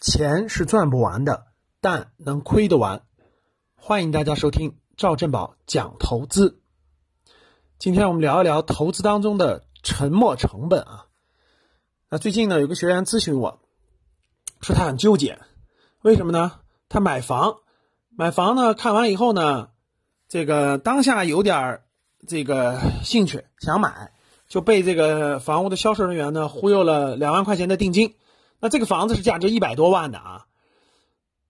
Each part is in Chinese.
钱是赚不完的，但能亏得完。欢迎大家收听赵正宝讲投资。今天我们聊一聊投资当中的沉没成本啊。那最近呢，有个学员咨询我，说他很纠结，为什么呢？他买房，买房呢，看完以后呢，这个当下有点这个兴趣想买，就被这个房屋的销售人员呢忽悠了两万块钱的定金。那这个房子是价值一百多万的啊，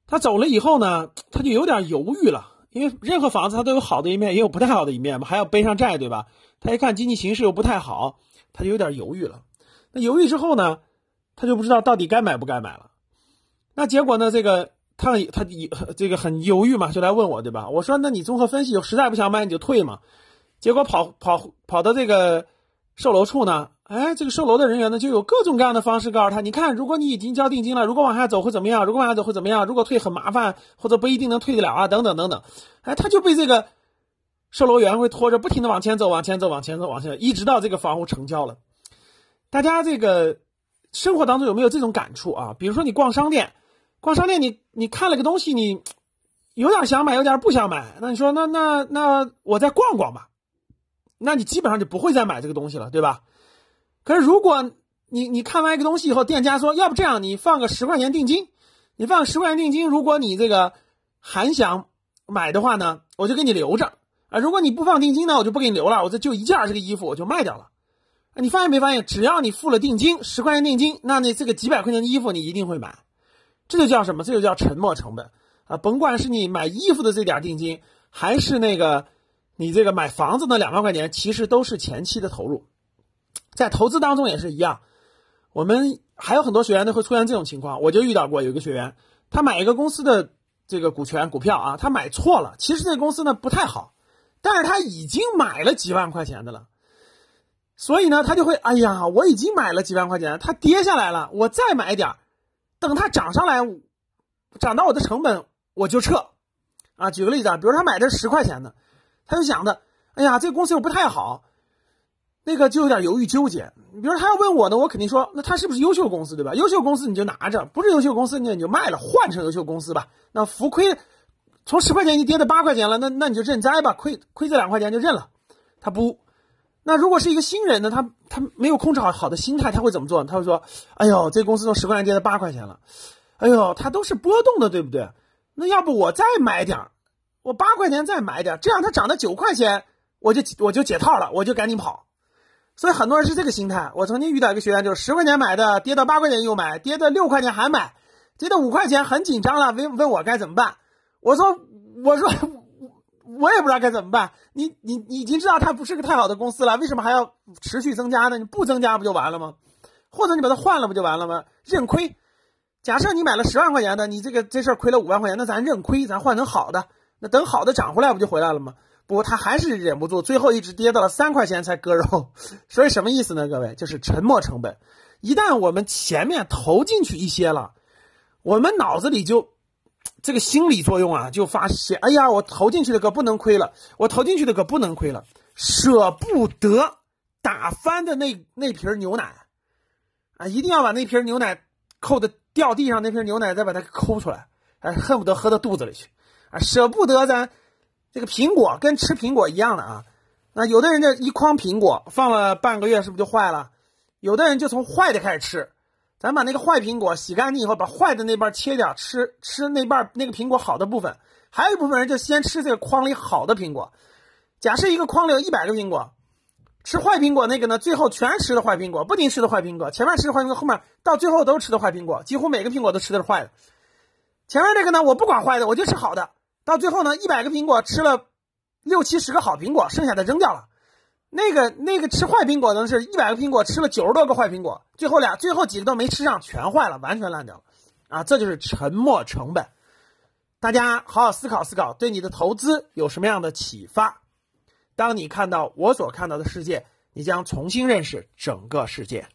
他走了以后呢，他就有点犹豫了，因为任何房子它都有好的一面，也有不太好的一面嘛，还要背上债，对吧？他一看经济形势又不太好，他就有点犹豫了。那犹豫之后呢，他就不知道到底该买不该买了。那结果呢，这个他他这个很犹豫嘛，就来问我，对吧？我说，那你综合分析，实在不想买你就退嘛。结果跑跑跑到这个售楼处呢。哎，这个售楼的人员呢，就有各种各样的方式告诉他：你看，如果你已经交定金了，如果往下走会怎么样？如果往下走会怎么样？如果退很麻烦，或者不一定能退得了啊，等等等等。哎，他就被这个售楼员会拖着，不停的往前走，往前走，往前走，往前走，一直到这个房屋成交了。大家这个生活当中有没有这种感触啊？比如说你逛商店，逛商店，你你看了个东西，你有点想买，有点不想买，那你说那那那我再逛逛吧，那你基本上就不会再买这个东西了，对吧？可是，如果你你看完一个东西以后，店家说，要不这样，你放个十块钱定金，你放十块钱定金，如果你这个还想买的话呢，我就给你留着啊。如果你不放定金呢，我就不给你留了，我这就一件这个衣服我就卖掉了。你发现没发现，只要你付了定金，十块钱定金，那那这个几百块钱的衣服你一定会买，这就叫什么？这就叫沉没成本啊！甭管是你买衣服的这点定金，还是那个你这个买房子的两万块钱，其实都是前期的投入。在投资当中也是一样，我们还有很多学员呢会出现这种情况，我就遇到过有一个学员，他买一个公司的这个股权股票啊，他买错了，其实这公司呢不太好，但是他已经买了几万块钱的了，所以呢他就会，哎呀，我已经买了几万块钱，它跌下来了，我再买点等它涨上来，涨到我的成本我就撤，啊，举个例子啊，比如他买的十块钱的，他就想的，哎呀，这个公司又不太好。那个就有点犹豫纠结，比如他要问我呢，我肯定说，那他是不是优秀公司，对吧？优秀公司你就拿着，不是优秀公司那你就卖了，换成优秀公司吧。那浮亏，从十块钱一跌到八块钱了，那那你就认栽吧，亏亏这两块钱就认了。他不，那如果是一个新人呢，他他没有控制好好的心态，他会怎么做？他会说，哎呦，这公司从十块钱跌到八块钱了，哎呦，它都是波动的，对不对？那要不我再买点我八块钱再买点这样它涨到九块钱，我就我就解套了，我就赶紧跑。所以很多人是这个心态。我曾经遇到一个学员，就是十块钱买的，跌到八块钱又买，跌到六块钱还买，跌到五块钱很紧张了，问问我该怎么办。我说，我说，我也不知道该怎么办。你你你已经知道它不是个太好的公司了，为什么还要持续增加呢？你不增加不就完了吗？或者你把它换了不就完了吗？认亏。假设你买了十万块钱的，你这个这事儿亏了五万块钱，那咱认亏，咱换成好的，那等好的涨回来不就回来了吗？不过他还是忍不住，最后一直跌到了三块钱才割肉。所以什么意思呢？各位，就是沉没成本。一旦我们前面投进去一些了，我们脑子里就这个心理作用啊，就发现，哎呀，我投进去的可不能亏了，我投进去的可不能亏了，舍不得打翻的那那瓶牛奶啊，一定要把那瓶牛奶扣的掉地上，那瓶牛奶再把它抠出来，哎，恨不得喝到肚子里去啊，舍不得咱。这个苹果跟吃苹果一样的啊，那有的人这一筐苹果放了半个月，是不是就坏了？有的人就从坏的开始吃，咱把那个坏苹果洗干净以后，把坏的那半切掉，吃吃那半那个苹果好的部分。还有一部分人就先吃这个筐里好的苹果。假设一个筐里有一百个苹果，吃坏苹果那个呢，最后全吃的坏苹果，不仅吃的坏苹果，前面吃的坏苹果，后面到最后都吃的坏苹果，几乎每个苹果都吃的是坏的。前面这个呢，我不管坏的，我就吃好的。到最后呢，一百个苹果吃了六七十个好苹果，剩下的扔掉了。那个那个吃坏苹果的是一百个苹果吃了九十多个坏苹果，最后俩最后几个都没吃上，全坏了，完全烂掉了。啊，这就是沉没成本。大家好好思考思考，对你的投资有什么样的启发？当你看到我所看到的世界，你将重新认识整个世界。